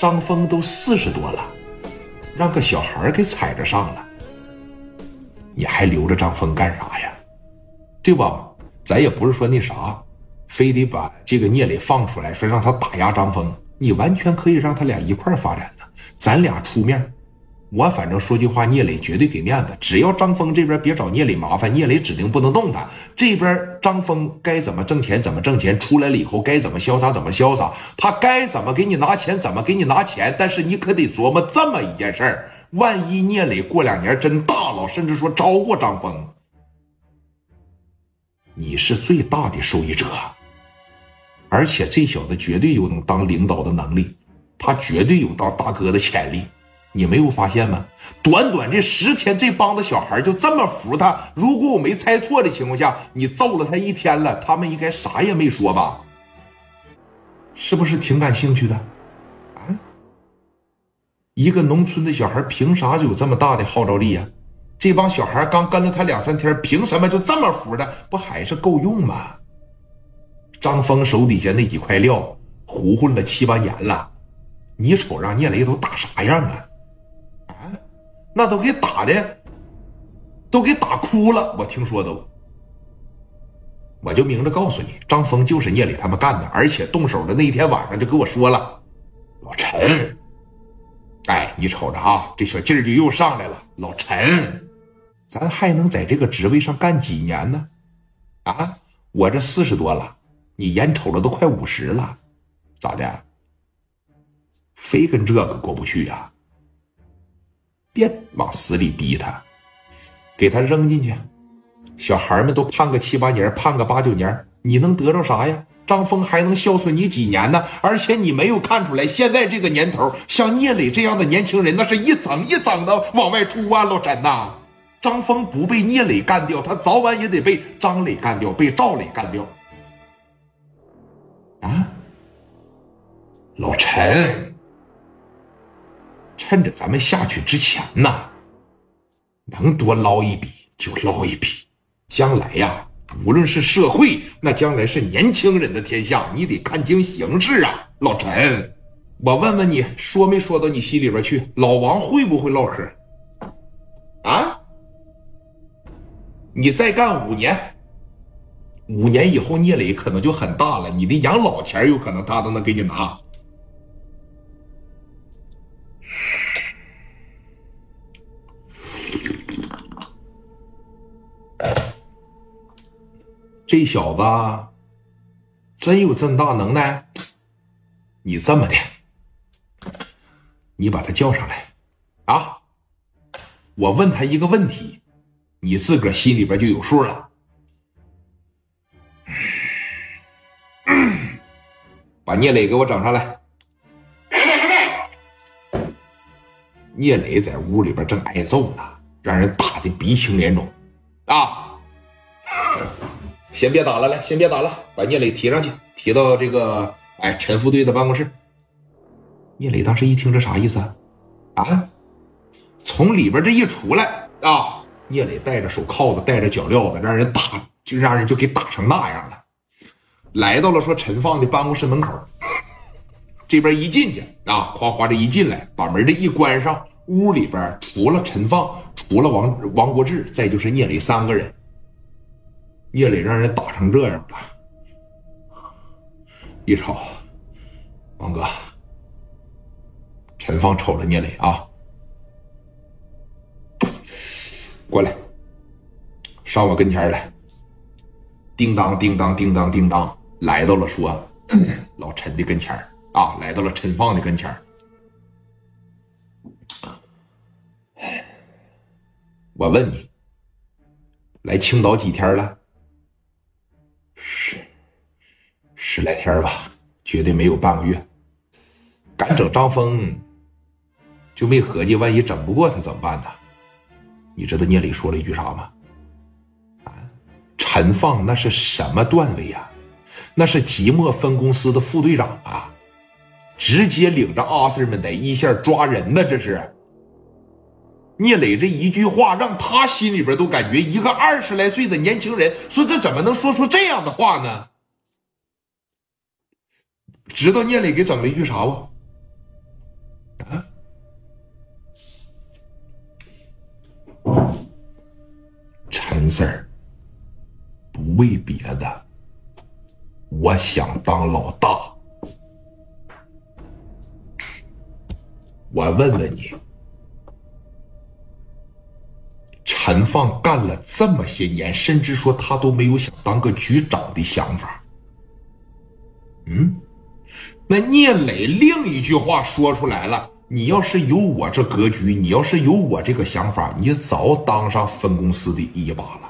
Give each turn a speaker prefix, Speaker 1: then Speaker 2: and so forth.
Speaker 1: 张峰都四十多了，让个小孩给踩着上了，你还留着张峰干啥呀？对吧？咱也不是说那啥，非得把这个聂磊放出来，说让他打压张峰，你完全可以让他俩一块发展的，咱俩出面。我反正说句话，聂磊绝对给面子。只要张峰这边别找聂磊麻烦，聂磊指定不能动他。这边张峰该怎么挣钱怎么挣钱，出来了以后该怎么潇洒怎么潇洒，他该怎么给你拿钱怎么给你拿钱。但是你可得琢磨这么一件事儿：万一聂磊过两年真大了，甚至说超过张峰，你是最大的受益者。而且这小子绝对有能当领导的能力，他绝对有当大哥的潜力。你没有发现吗？短短这十天，这帮子小孩就这么服他。如果我没猜错的情况下，你揍了他一天了，他们应该啥也没说吧？是不是挺感兴趣的？啊？一个农村的小孩凭啥就有这么大的号召力呀？这帮小孩刚跟了他两三天，凭什么就这么服的？不还是够用吗？张峰手底下那几块料胡混了七八年了，你瞅让聂磊都打啥样啊？啊那都给打的，都给打哭了。我听说都，我就明着告诉你，张峰就是聂磊他们干的，而且动手的那一天晚上就跟我说了，老陈，哎，你瞅着啊，这小劲儿就又上来了。老陈，咱还能在这个职位上干几年呢？啊，我这四十多了，你眼瞅着都快五十了，咋的？非跟这个过不去呀？别往死里逼他，给他扔进去。小孩们都判个七八年，判个八九年，你能得着啥呀？张峰还能孝顺你几年呢？而且你没有看出来，现在这个年头，像聂磊这样的年轻人，那是一层一层的往外出啊！老陈呐，张峰不被聂磊干掉，他早晚也得被张磊干掉，被赵磊干掉。啊，老陈。趁着咱们下去之前呢，能多捞一笔就捞一笔。将来呀，无论是社会，那将来是年轻人的天下，你得看清形势啊，老陈。我问问你，说没说到你心里边去？老王会不会唠嗑？啊？你再干五年，五年以后聂磊可能就很大了，你的养老钱有可能他都能给你拿。这小子真有这么大能耐？你这么的，你把他叫上来啊！我问他一个问题，你自个儿心里边就有数了。把聂磊给我整上来。聂磊在屋里边正挨揍呢，让人打的鼻青脸肿啊！先别打了，来，先别打了，把聂磊提上去，提到这个哎陈副队的办公室。聂磊当时一听，这啥意思啊？啊！从里边这一出来啊，聂磊戴着手铐子，戴着脚镣子，让人打，就让人就给打成那样了。来到了说陈放的办公室门口，这边一进去啊，哗哗的一进来，把门这一关上，屋里边除了陈放，除了王王国志，再就是聂磊三个人。聂磊让人打成这样了，一瞅，王哥，陈芳瞅着聂磊啊，过来，上我跟前来，叮当叮当叮当叮当，来到了说老陈的跟前啊，来到了陈放的跟前我问你，来青岛几天了？十十来天吧，绝对没有半个月。敢整张峰，就没合计万一整不过他怎么办呢？你知道聂磊说了一句啥吗？啊，陈放那是什么段位呀？那是即墨分公司的副队长啊，直接领着阿 Sir 们在一线抓人呢。这是聂磊这一句话，让他心里边都感觉一个二十来岁的年轻人说：“这怎么能说出这样的话呢？”知道聂磊给整了一句啥不？啊？陈 Sir，不为别的，我想当老大。我问问你。陈放干了这么些年，甚至说他都没有想当个局长的想法。嗯，那聂磊另一句话说出来了：你要是有我这格局，你要是有我这个想法，你早当上分公司的一把了。